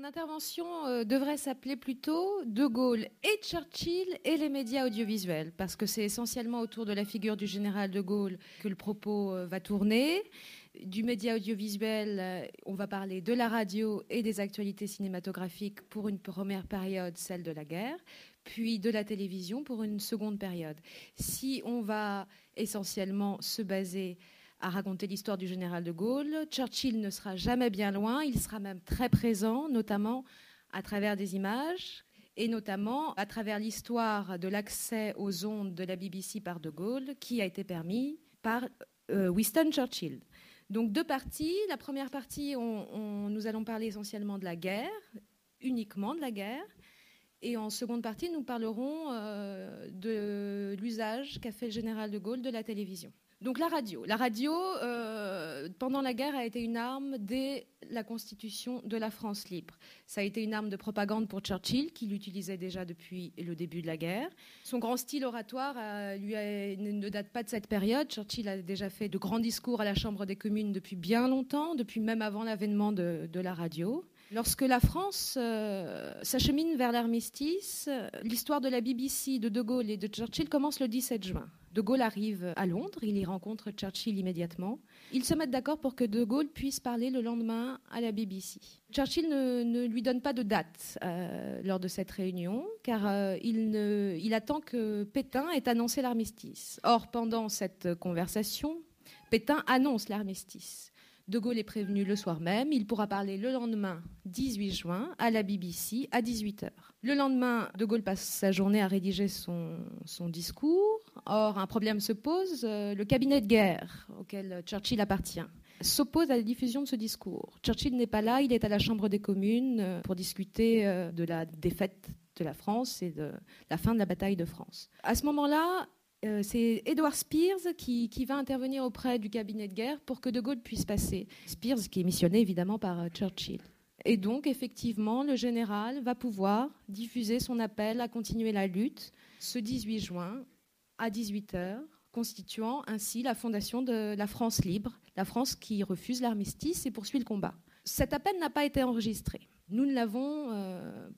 Mon intervention euh, devrait s'appeler plutôt De Gaulle et Churchill et les médias audiovisuels, parce que c'est essentiellement autour de la figure du général de Gaulle que le propos euh, va tourner. Du média audiovisuel, euh, on va parler de la radio et des actualités cinématographiques pour une première période, celle de la guerre, puis de la télévision pour une seconde période. Si on va essentiellement se baser à raconter l'histoire du général de Gaulle. Churchill ne sera jamais bien loin, il sera même très présent, notamment à travers des images et notamment à travers l'histoire de l'accès aux ondes de la BBC par de Gaulle qui a été permis par euh, Winston Churchill. Donc deux parties. La première partie, nous allons parler essentiellement de la guerre, uniquement de la guerre. Et en seconde partie, nous parlerons euh, de l'usage qu'a fait le général de Gaulle de la télévision. Donc la radio. La radio, euh, pendant la guerre, a été une arme dès la constitution de la France libre. Ça a été une arme de propagande pour Churchill, qui l'utilisait déjà depuis le début de la guerre. Son grand style oratoire euh, ne date pas de cette période. Churchill a déjà fait de grands discours à la Chambre des communes depuis bien longtemps, depuis même avant l'avènement de, la radio. Lorsque la France euh, s'achemine vers l'armistice, l'histoire de la BBC, de De Gaulle et de Churchill commence le 17 juin. De Gaulle arrive à Londres, il y rencontre Churchill immédiatement. Ils se mettent d'accord pour que De Gaulle puisse parler le lendemain à la BBC. Churchill ne, lui donne pas de date euh, lors de cette réunion, car euh, il attend que Pétain ait annoncé l'armistice. Or, pendant cette conversation, Pétain annonce l'armistice. De Gaulle est prévenu le soir même. Il pourra parler le lendemain, 18 juin, à la BBC à 18h. Le lendemain, De Gaulle passe sa journée à rédiger son, son discours. Or, un problème se pose. Euh, le cabinet de guerre auquel Churchill appartient s'oppose à la diffusion de ce discours. Churchill n'est pas là, il est à la Chambre des communes euh, pour discuter euh, de la défaite de la France et de la fin de la bataille de France. À ce moment-là, euh, c'est Edward Spears qui, va intervenir auprès du cabinet de guerre pour que De Gaulle puisse passer. Spears qui est missionné évidemment par euh, Churchill. Et donc, effectivement, le général va pouvoir diffuser son appel à continuer la lutte ce 18 juin à 18h, constituant ainsi la fondation de la France libre, la France qui refuse l'armistice et poursuit le combat. Cet appel n'a pas été enregistré. Nous ne l'avons euh,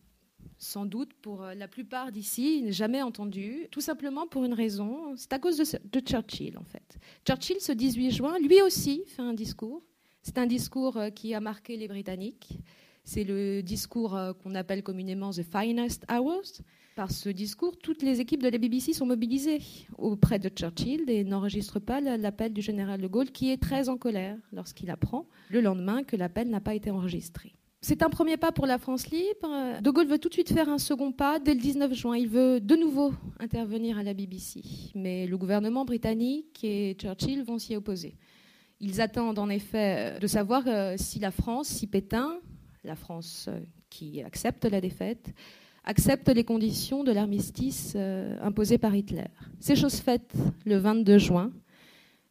sans doute pour euh, la plupart d'ici, jamais entendu, tout simplement pour une raison, c'est à cause de, Churchill en fait. Churchill, ce 18 juin, lui aussi fait un discours. C'est un discours euh, qui a marqué les Britanniques. C'est le discours euh, qu'on appelle communément The Finest Hours. Par ce discours, toutes les équipes de la BBC sont mobilisées auprès de Churchill et n'enregistrent pas l'appel du général de Gaulle, qui est très en colère lorsqu'il apprend le lendemain que l'appel n'a pas été enregistré. C'est un premier pas pour la France libre. De Gaulle veut tout de suite faire un second pas dès le 19 juin. Il veut de nouveau intervenir à la BBC. Mais le gouvernement britannique et Churchill vont s'y opposer. Ils attendent en effet de savoir euh, si la France, si Pétain, la France euh, qui accepte la défaite, accepte les conditions de l'armistice euh, imposé par Hitler. C'est chose faite le 22 juin.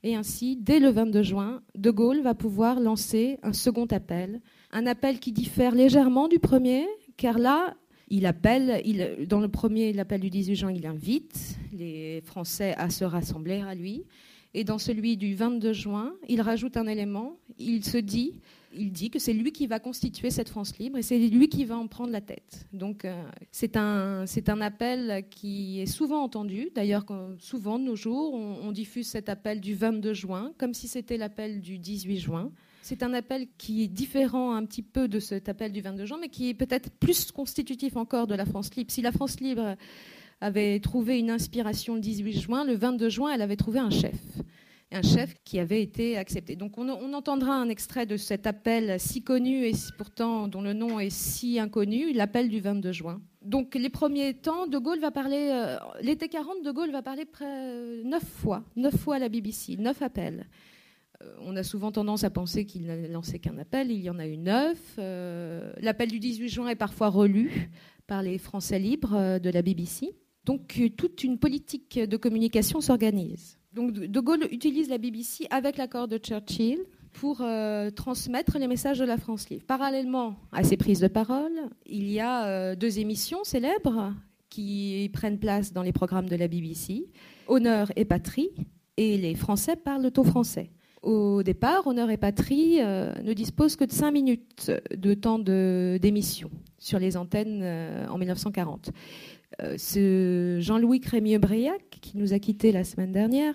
Et ainsi, dès le 22 juin, De Gaulle va pouvoir lancer un second appel un appel qui diffère légèrement du premier, car là, il appelle, dans le premier, l'appel du 18 juin, il invite les Français à se rassembler à lui. Et dans celui du 22 juin, il rajoute un élément. Il se dit, il dit que c'est lui qui va constituer cette France libre et c'est lui qui va en prendre la tête. Donc euh, c'est un, un appel qui est souvent entendu. D'ailleurs, souvent de nos jours, on, on diffuse cet appel du 22 juin comme si c'était l'appel du 18 juin. C'est un appel qui est différent un petit peu de cet appel du 22 juin, mais qui est peut-être plus constitutif encore de la France libre. Si la France libre avait trouvé une inspiration le 18 juin, le 22 juin, elle avait trouvé un chef. Un chef qui avait été accepté. Donc on, entendra un extrait de cet appel si connu et pourtant dont le nom est si inconnu, l'appel du 22 juin. Donc les premiers temps, De Gaulle va parler, euh, l'été 40, De Gaulle va parler près, neuf fois, neuf fois à la BBC, neuf appels. Euh, on a souvent tendance à penser qu'il n'a lancé qu'un appel. Il y en a eu neuf. Euh, l'appel du 18 juin est parfois relu par les Français libres euh, de la BBC. Donc toute une politique de communication s'organise. Donc De Gaulle utilise la BBC avec l'accord de Churchill pour transmettre les messages de la France libre. Parallèlement à ces prises de parole, il y a deux émissions célèbres qui prennent place dans les programmes de la BBC, Honneur et Patrie, et les Français parlent au français. Au départ, Honneur et Patrie ne dispose que de 5 minutes de temps d'émission sur les antennes en 1940. Ce Jean-Louis Crémieux-Briac, qui nous a quittés la semaine dernière,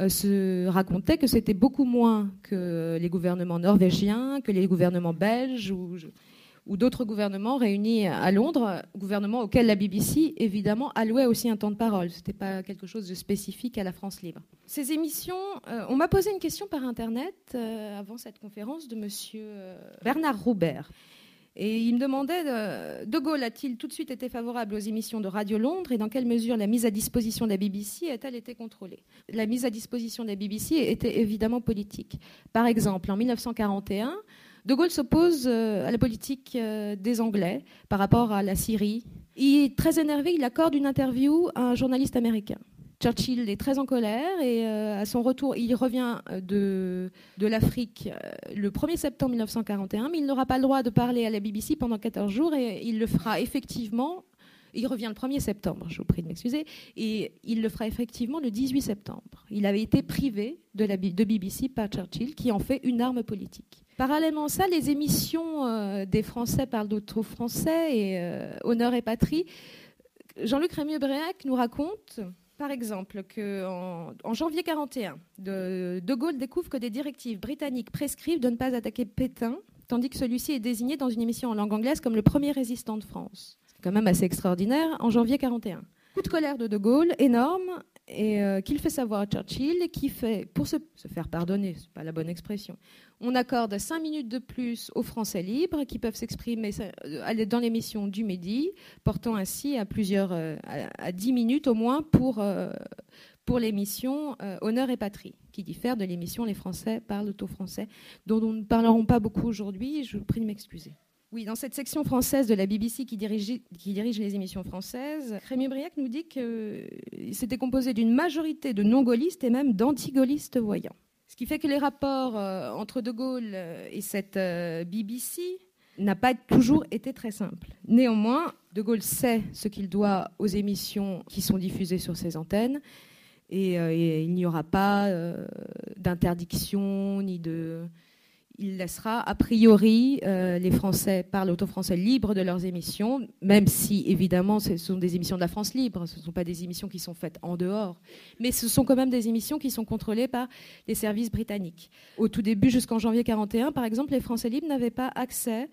euh, se racontait que c'était beaucoup moins que les gouvernements norvégiens, que les gouvernements belges ou, d'autres gouvernements réunis à Londres, gouvernements auxquels la BBC, évidemment, allouait aussi un temps de parole. Ce n'était pas quelque chose de spécifique à la France libre. Ces émissions, euh, on m'a posé une question par Internet euh, avant cette conférence de M. Bernard Roubert. Et il me demandait, euh, De Gaulle a-t-il tout de suite été favorable aux émissions de Radio Londres et dans quelle mesure la mise à disposition de la BBC a-t-elle été contrôlée? La mise à disposition de la BBC était évidemment politique. Par exemple, en 1941, De Gaulle s'oppose euh, à la politique euh, des Anglais par rapport à la Syrie. Il est très énervé, il accorde une interview à un journaliste américain. Churchill est très en colère et euh, à son retour, il revient euh, de, de l'Afrique euh, le 1er septembre 1941, mais il n'aura pas le droit de parler à la BBC pendant 14 jours et il le fera effectivement. Il revient le 1er septembre, je vous prie de m'excuser, et il le fera effectivement le 18 septembre. Il avait été privé de, la, BBC par Churchill, qui en fait une arme politique. Parallèlement à ça, les émissions des Français parlent d'autres Français et Honneur et Patrie. Jean-Luc Rémieux-Bréac nous raconte par exemple, qu'en en, janvier 41, de, de, Gaulle découvre que des directives britanniques prescrivent de ne pas attaquer Pétain, tandis que celui-ci est désigné dans une émission en langue anglaise comme le premier résistant de France. C'est quand même assez extraordinaire, en janvier 41. Coup de colère de De Gaulle, énorme, et euh, qu'il fait savoir à Churchill, qui fait, pour se, faire pardonner, c'est pas la bonne expression, on accorde cinq minutes de plus aux Français libres qui peuvent s'exprimer euh, dans l'émission du Midi, portant ainsi à plusieurs, euh, à, 10 minutes au moins pour, pour l'émission Honneur et Patrie, qui diffère de l'émission Les Français parlent au français, dont nous ne parlerons pas beaucoup aujourd'hui. Je vous prie de m'excuser. Oui, dans cette section française de la BBC qui dirige, les émissions françaises, Rémi Briac nous dit que c'était composé d'une majorité de non-gaullistes et même d'anti-gaullistes voyants. Ce qui fait que les rapports euh, entre De Gaulle et cette euh, BBC n'a pas toujours été très simple. Néanmoins, De Gaulle sait ce qu'il doit aux émissions qui sont diffusées sur ses antennes euh, et il n'y aura pas d'interdiction ni de il laissera a priori euh, les Français parlent auto-français libres de leurs émissions, même si évidemment ce sont des émissions de la France libre, ce ne sont pas des émissions qui sont faites en dehors, mais ce sont quand même des émissions qui sont contrôlées par les services britanniques. Au tout début, jusqu'en janvier 41, par exemple, les Français libres n'avaient pas accès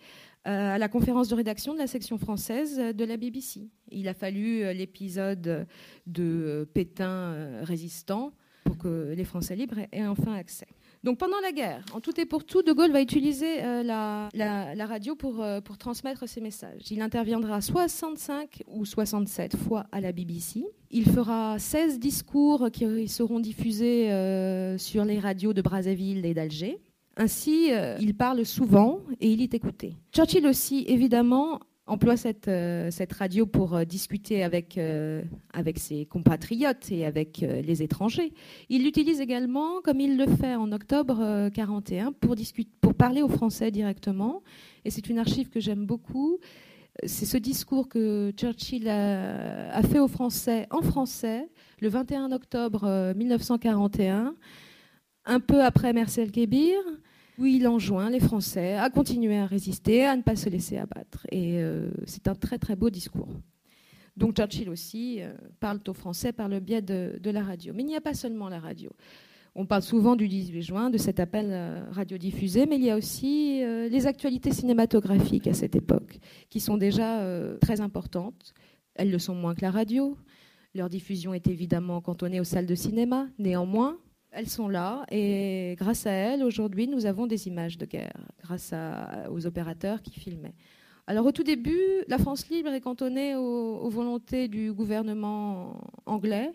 euh, à la conférence de rédaction de la section française de la BBC. Il a fallu euh, l'épisode de Pétain résistant pour que les Français libres aient enfin accès. Donc pendant la guerre, en tout et pour tout, De Gaulle va utiliser euh, la, radio pour, euh, pour transmettre ses messages. Il interviendra 65 ou 67 fois à la BBC. Il fera 16 discours qui seront diffusés euh, sur les radios de Brazzaville et d'Alger. Ainsi, il parle souvent et il est écouté. Churchill aussi, évidemment, emploie cette, euh, cette radio pour euh, discuter avec, euh, avec ses compatriotes et avec les étrangers. Il l'utilise également, comme il le fait en octobre 41, pour, pour parler aux Français directement. Et c'est une archive que j'aime beaucoup. C'est ce discours que Churchill a, a, fait aux Français en français le 21 octobre 1941, un peu après Marcel Kébir où il enjoint les Français à continuer à résister, à ne pas se laisser abattre. Et euh, c'est un très très beau discours. Donc Churchill aussi euh, parle aux Français par le biais de, la radio. Mais il n'y a pas seulement la radio. On parle souvent du 18 juin, de cet appel euh, radiodiffusé, mais il y a aussi les actualités cinématographiques à cette époque, qui sont déjà très importantes. Elles le sont moins que la radio. Leur diffusion est évidemment cantonnée aux salles de cinéma. Néanmoins, elles sont là et grâce à elles, aujourd'hui, nous avons des images de guerre, grâce aux opérateurs qui filmaient. Alors au tout début, la France libre est cantonnée aux, volontés du gouvernement anglais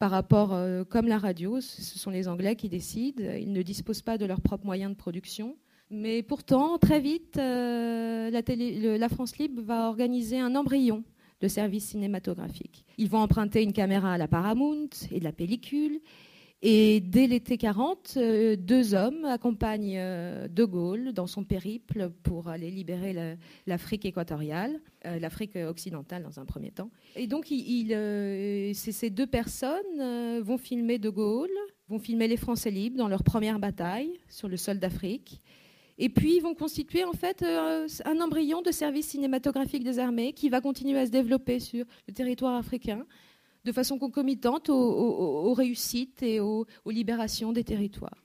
par rapport, euh, comme la radio, ce sont les Anglais qui décident, ils ne disposent pas de leurs propres moyens de production. Mais pourtant, très vite, euh, la, la France libre va organiser un embryon de service cinématographique. Ils vont emprunter une caméra à la Paramount et de la pellicule. Et dès l'été 40, euh, deux hommes accompagnent euh, De Gaulle dans son périple pour aller libérer l'Afrique équatoriale, euh, l'Afrique occidentale dans un premier temps. Et donc, ces deux personnes vont filmer De Gaulle, vont filmer les Français libres dans leur première bataille sur le sol d'Afrique. Et puis, ils vont constituer en fait un embryon de service cinématographique des armées qui va continuer à se développer sur le territoire africain de façon concomitante aux, réussites et aux, libérations des territoires.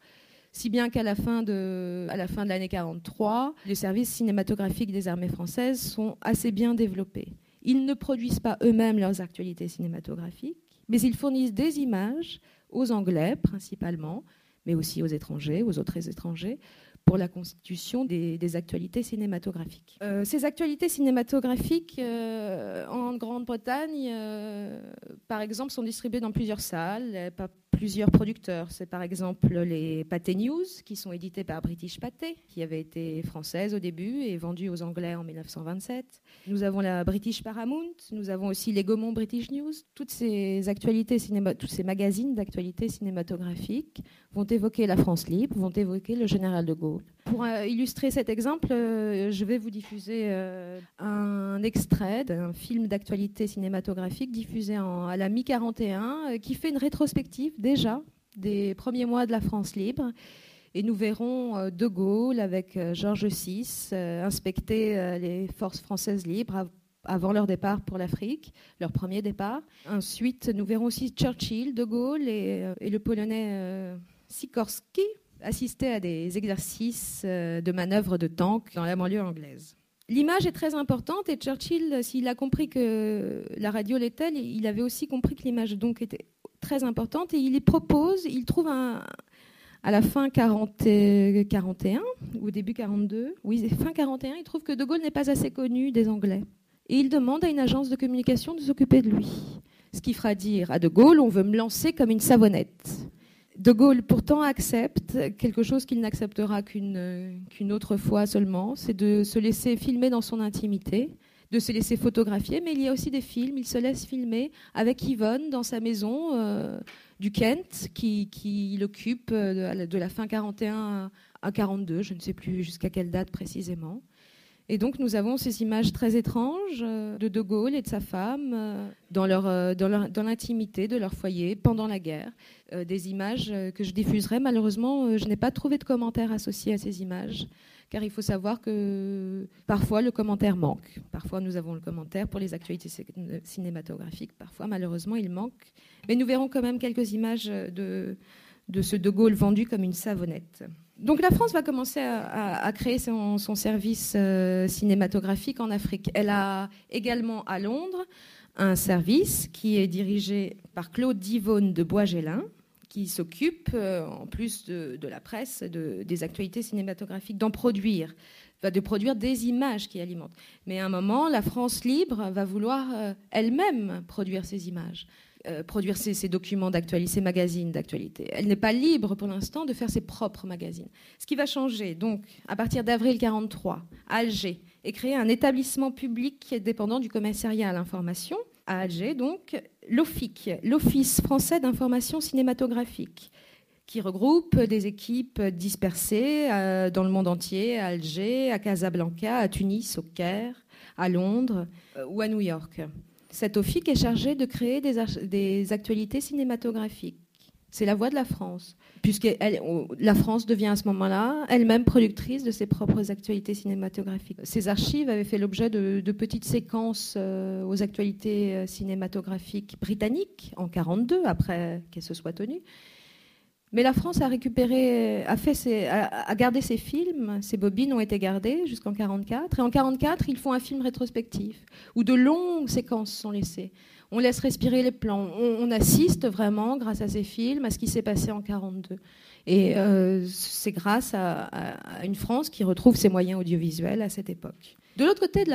Si bien qu'à la fin de, à la fin de l'année 43, les services cinématographiques des armées françaises sont assez bien développés. Ils ne produisent pas eux-mêmes leurs actualités cinématographiques, mais ils fournissent des images aux Anglais principalement, mais aussi aux étrangers, aux autres étrangers, pour la constitution des, actualités cinématographiques. Euh, ces actualités cinématographiques euh, en Grande-Bretagne, euh, par exemple, sont distribuées dans plusieurs salles, plusieurs producteurs. C'est par exemple les Pathé News, qui sont édités par British Pathé, qui avait été française au début et vendue aux Anglais en 1927. Nous avons la British Paramount, nous avons aussi les Gaumont British News. Toutes ces actualités cinéma, tous ces magazines d'actualité cinématographique vont évoquer la France libre, vont évoquer le général de Gaulle. Pour euh, illustrer cet exemple, euh, je vais vous diffuser euh, un extrait d'un film d'actualité cinématographique diffusé à la mi-41 qui fait une rétrospective déjà des premiers mois de la France libre. Et nous verrons De Gaulle avec Georges VI inspecter les forces françaises libres avant leur départ pour l'Afrique, leur premier départ. Ensuite, nous verrons aussi Churchill, De Gaulle et, le Polonais Sikorski assister à des exercices euh, de manœuvre de tank dans la banlieue anglaise. L'image est très importante et Churchill, s'il a compris que la radio l'était, il avait aussi compris que l'image donc était très importante et il propose, il trouve un, à la fin 40, 41 ou début 42, oui, fin 41, il trouve que De Gaulle n'est pas assez connu des Anglais. Et il demande à une agence de communication de s'occuper de lui. Ce qui fera dire à De Gaulle, on veut me lancer comme une savonnette. De Gaulle pourtant accepte quelque chose qu'il n'acceptera qu'une autre fois seulement, c'est de se laisser filmer dans son intimité, de se laisser photographier, mais il y a aussi des films, il se laisse filmer avec Yvonne dans sa maison euh, du Kent, qui, qui l'occupe euh, de la fin 41 à 42, je ne sais plus jusqu'à quelle date précisément. Et donc nous avons ces images très étranges euh, de De Gaulle et de sa femme dans, leur, dans, l'intimité de leur foyer pendant la guerre. Des images que je diffuserai. Malheureusement, je n'ai pas trouvé de commentaires associés à ces images, car il faut savoir que parfois le commentaire manque. Parfois nous avons le commentaire pour les actualités cinématographiques, parfois malheureusement il manque. Mais nous verrons quand même quelques images de, de ce De Gaulle vendu comme une savonnette. Donc la France va commencer à, créer son, service euh, cinématographique en Afrique. Elle a également à Londres un service qui est dirigé par Claude Divonne de Boisgélin, qui s'occupe, euh, en plus de, la presse, des actualités cinématographiques, d'en produire, de produire des images qui alimentent. Mais à un moment, la France libre va vouloir euh, elle-même produire ces images. Euh, produire ses, documents d'actualité, ses magazines d'actualité. Elle n'est pas libre pour l'instant de faire ses propres magazines. Ce qui va changer, donc, à partir d'avril 43, à Alger, et créer un établissement public dépendant du commissariat à l'information, à Alger, donc, l'OFIC, l'Office français d'information cinématographique qui regroupe des équipes dispersées euh, dans le monde entier, à Alger, à Casablanca, à Tunis, au Caire, à Londres euh, ou à New York. Cet OFIC est chargé de créer des, actualités cinématographiques. C'est la voix de la France, puisque la France devient à ce moment-là elle-même productrice de ses propres actualités cinématographiques. Ces archives avaient fait l'objet de, petites séquences euh, aux actualités euh, cinématographiques britanniques en 1942, après qu'elles se soient tenues. Mais la France a récupéré, ses, a, gardé ses films, ses bobines ont été gardées jusqu'en 1944. Et en 1944, ils font un film rétrospectif où de longues séquences sont laissées. On laisse respirer les plans. On, assiste vraiment, grâce à ces films, à ce qui s'est passé en 1942. Et euh, c'est grâce à, une France qui retrouve ses moyens audiovisuels à cette époque. De l'autre côté de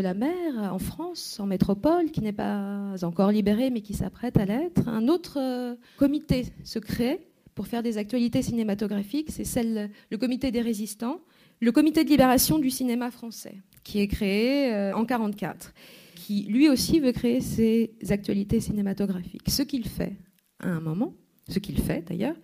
la, mer, en France, en métropole, qui n'est pas encore libérée mais qui s'apprête à l'être, un autre euh, comité se crée pour faire des actualités cinématographiques. C'est celle, le comité des résistants, le comité de libération du cinéma français, qui est créé euh, en 1944, qui lui aussi veut créer ses actualités cinématographiques. Ce qu'il fait à un moment, ce qu'il fait d'ailleurs,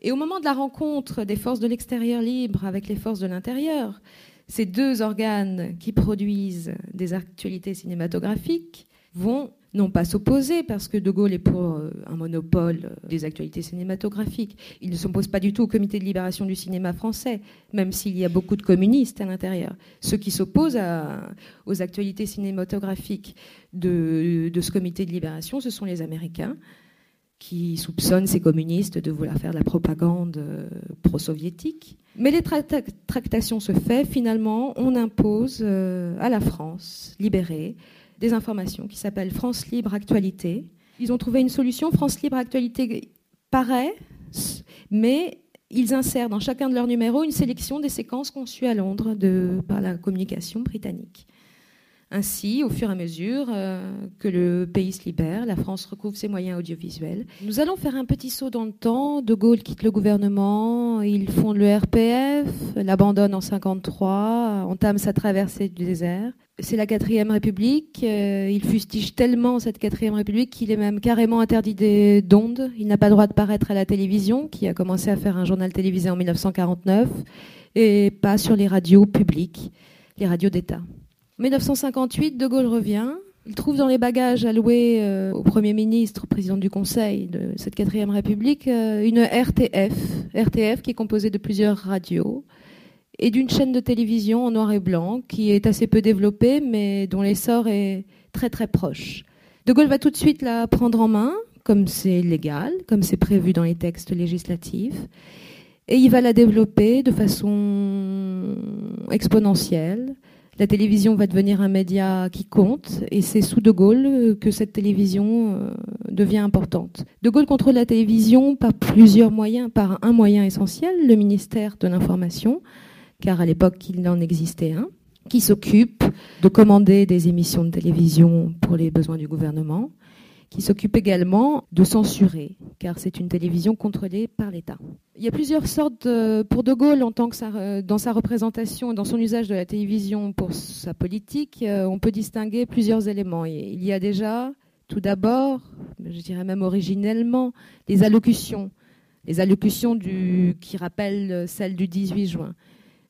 et au moment de la rencontre des forces de l'extérieur libre avec les forces de l'intérieur, ces deux organes qui produisent des actualités cinématographiques vont non pas s'opposer, parce que De Gaulle est pour euh, un monopole euh, des actualités cinématographiques. Il ne s'oppose pas du tout au comité de libération du cinéma français, même s'il y a beaucoup de communistes à l'intérieur. Ceux qui s'opposent aux actualités cinématographiques de, ce comité de libération, ce sont les Américains, qui soupçonnent ces communistes de vouloir faire de la propagande euh, pro-soviétique. Mais les tractations se font, finalement, on impose à la France libérée des informations qui s'appelle France Libre Actualité. Ils ont trouvé une solution. France Libre Actualité paraît, mais ils insèrent dans chacun de leurs numéros une sélection des séquences conçues à Londres par la communication britannique. Ainsi, au fur et à mesure euh, que le pays se libère, la France recouvre ses moyens audiovisuels. Nous allons faire un petit saut dans le temps. De Gaulle quitte le gouvernement, il fonde le RPF, l'abandonne en 1953, entame sa traversée du désert. C'est la quatrième République. Euh, il fustige tellement cette quatrième République qu'il est même carrément interdit d'ondes. Il n'a pas le droit de paraître à la télévision, qui a commencé à faire un journal télévisé en 1949, et pas sur les radios publiques, les radios d'État. 1958, De Gaulle revient. Il trouve dans les bagages alloués euh, au Premier ministre, au président du Conseil de cette quatrième République, euh, une RTF, RTF qui est composée de plusieurs radios et d'une chaîne de télévision en noir et blanc qui est assez peu développée mais dont l'essor est très très proche. De Gaulle va tout de suite la prendre en main, comme c'est légal, comme c'est prévu dans les textes législatifs, et il va la développer de façon exponentielle la télévision va devenir un média qui compte et c'est sous De Gaulle que cette télévision euh, devient importante. De Gaulle contrôle la télévision par plusieurs moyens, par un moyen essentiel, le ministère de l'Information, car à l'époque il en existait un, qui s'occupe de commander des émissions de télévision pour les besoins du gouvernement, qui s'occupe également de censurer, car c'est une télévision contrôlée par l'État. Il y a plusieurs sortes, pour De Gaulle, en tant que dans sa représentation et dans son usage de la télévision pour sa politique, euh, on peut distinguer plusieurs éléments. Il y a déjà, tout d'abord, je dirais même originellement, les allocutions, les allocutions qui rappellent celles du 18 juin.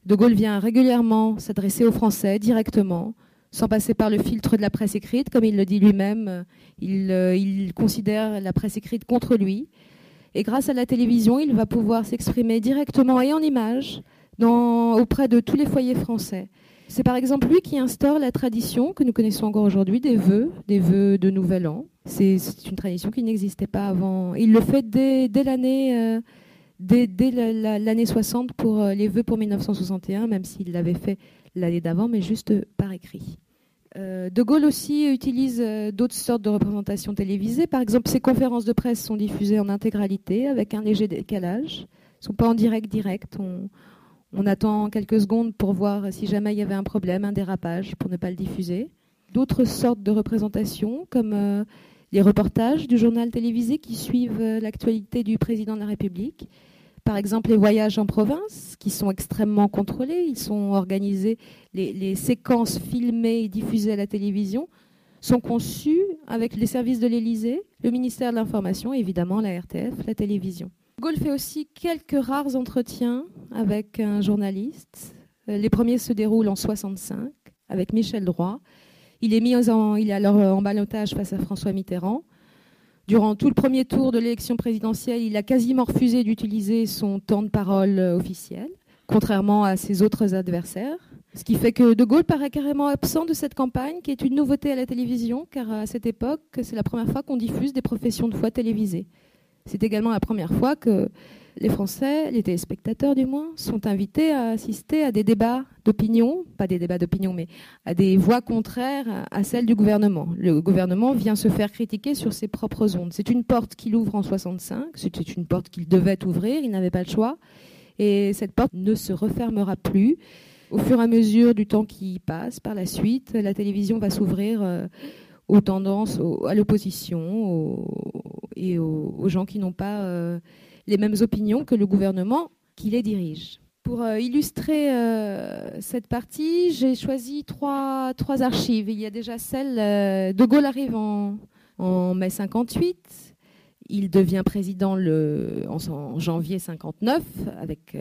De Gaulle vient régulièrement s'adresser aux Français directement, sans passer par le filtre de la presse écrite, comme il le dit lui-même. Il, euh, il, considère la presse écrite contre lui. Et grâce à la télévision, il va pouvoir s'exprimer directement et en images auprès de tous les foyers français. C'est par exemple lui qui instaure la tradition que nous connaissons encore aujourd'hui des vœux, des vœux de Nouvel An. C'est une tradition qui n'existait pas avant. Il le fait dès, l'année euh, dès, l'année 60 pour euh, les vœux pour 1961, même s'il l'avait fait l'année d'avant, mais juste par écrit. Euh, de Gaulle aussi utilise euh, d'autres sortes de représentations télévisées. Par exemple, ses conférences de presse sont diffusées en intégralité avec un léger décalage. Elles ne sont pas en direct direct. On, attend quelques secondes pour voir si jamais il y avait un problème, un dérapage, pour ne pas le diffuser. D'autres sortes de représentations, comme euh, les reportages du journal télévisé qui suivent l'actualité du président de la République par exemple les voyages en province, qui sont extrêmement contrôlés. Ils sont organisés, les, séquences filmées et diffusées à la télévision sont conçues avec les services de l'Élysée, le ministère de l'Information et évidemment la RTF, la télévision. Gaulle fait aussi quelques rares entretiens avec un journaliste. Euh, les premiers se déroulent en 65 avec Michel Droit. Il est mis en, il est alors en balotage face à François Mitterrand. Durant tout le premier tour de l'élection présidentielle, il a quasiment refusé d'utiliser son temps de parole euh, officiel, contrairement à ses autres adversaires. Ce qui fait que De Gaulle paraît carrément absent de cette campagne, qui est une nouveauté à la télévision, car à cette époque, c'est la première fois qu'on diffuse des professions de foi télévisées. C'est également la première fois que les Français, les téléspectateurs du moins, sont invités à assister à des débats d'opinion, pas des débats d'opinion, mais à des voix contraires à celles du gouvernement. Le gouvernement vient se faire critiquer sur ses propres ondes. C'est une porte qu'il ouvre en 65, c'était une porte qu'il devait ouvrir, il n'avait pas le choix, et cette porte ne se refermera plus. Au fur et à mesure du temps qui passe, par la suite, la télévision va s'ouvrir euh, aux tendances, à l'opposition et aux, gens qui n'ont pas... Euh, les mêmes opinions que le gouvernement qui les dirige. Pour euh, illustrer euh, cette partie, j'ai choisi trois, trois, archives. Il y a déjà celle de Gaulle arrive en, en, mai 58. Il devient président le, en, janvier 59 avec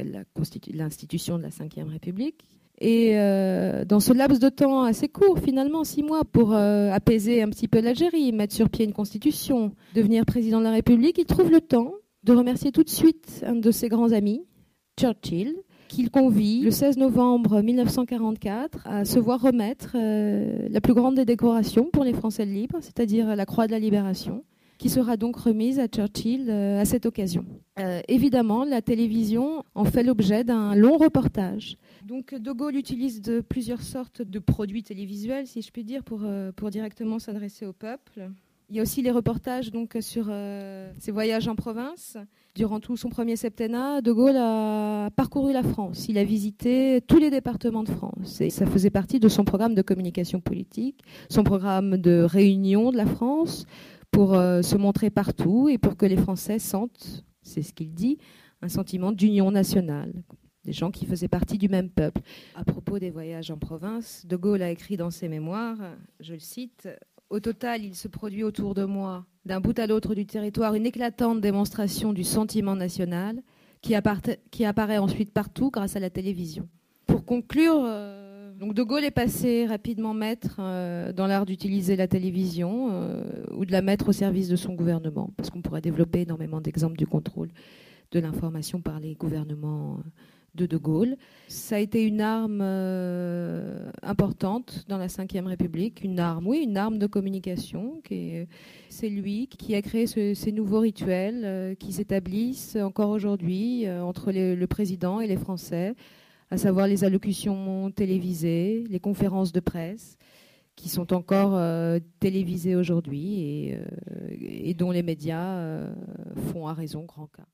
l'institution de la Ve République. Et euh, dans ce laps de temps assez court, finalement, six mois, pour euh, apaiser un petit peu l'Algérie, mettre sur pied une constitution, devenir président de la République, il trouve le temps de remercier tout de suite un de ses grands amis, Churchill, qu'il convie le 16 novembre 1944 à se voir remettre euh, la plus grande des décorations pour les Français libres, c'est-à-dire la Croix de la Libération qui sera donc remise à Churchill à cette occasion. évidemment, la télévision en fait l'objet d'un long reportage donc De Gaulle utilise de plusieurs sortes de produits télévisuels, si je puis dire, pour, euh, pour directement s'adresser au peuple. Il y a aussi les reportages donc, sur euh, ses voyages en province. Durant tout son premier septennat, De Gaulle a parcouru la France. Il a visité tous les départements de France. Et ça faisait partie de son programme de communication politique, son programme de réunion de la France, pour euh, se montrer partout et pour que les Français sentent, c'est ce qu'il dit, un sentiment d'union nationale des gens qui faisaient partie du même peuple. À propos des voyages en province, De Gaulle a écrit dans ses mémoires, je le cite, Au total, il se produit autour de moi, d'un bout à l'autre du territoire, une éclatante démonstration du sentiment national qui, apparaît ensuite partout grâce à la télévision. Pour conclure, euh, De Gaulle est passé rapidement maître euh, dans l'art d'utiliser la télévision euh, ou de la mettre au service de son gouvernement, parce qu'on pourrait développer énormément d'exemples du contrôle de l'information par les gouvernements de De Gaulle. Ça a été une arme euh, importante dans la Ve République, une arme, oui, une arme de communication. C'est lui qui a créé ces nouveaux rituels euh, qui s'établissent encore aujourd'hui euh, entre le président et les Français, à savoir les allocutions télévisées, les conférences de presse qui sont encore télévisées aujourd'hui et, et, dont les médias font à raison grand cas.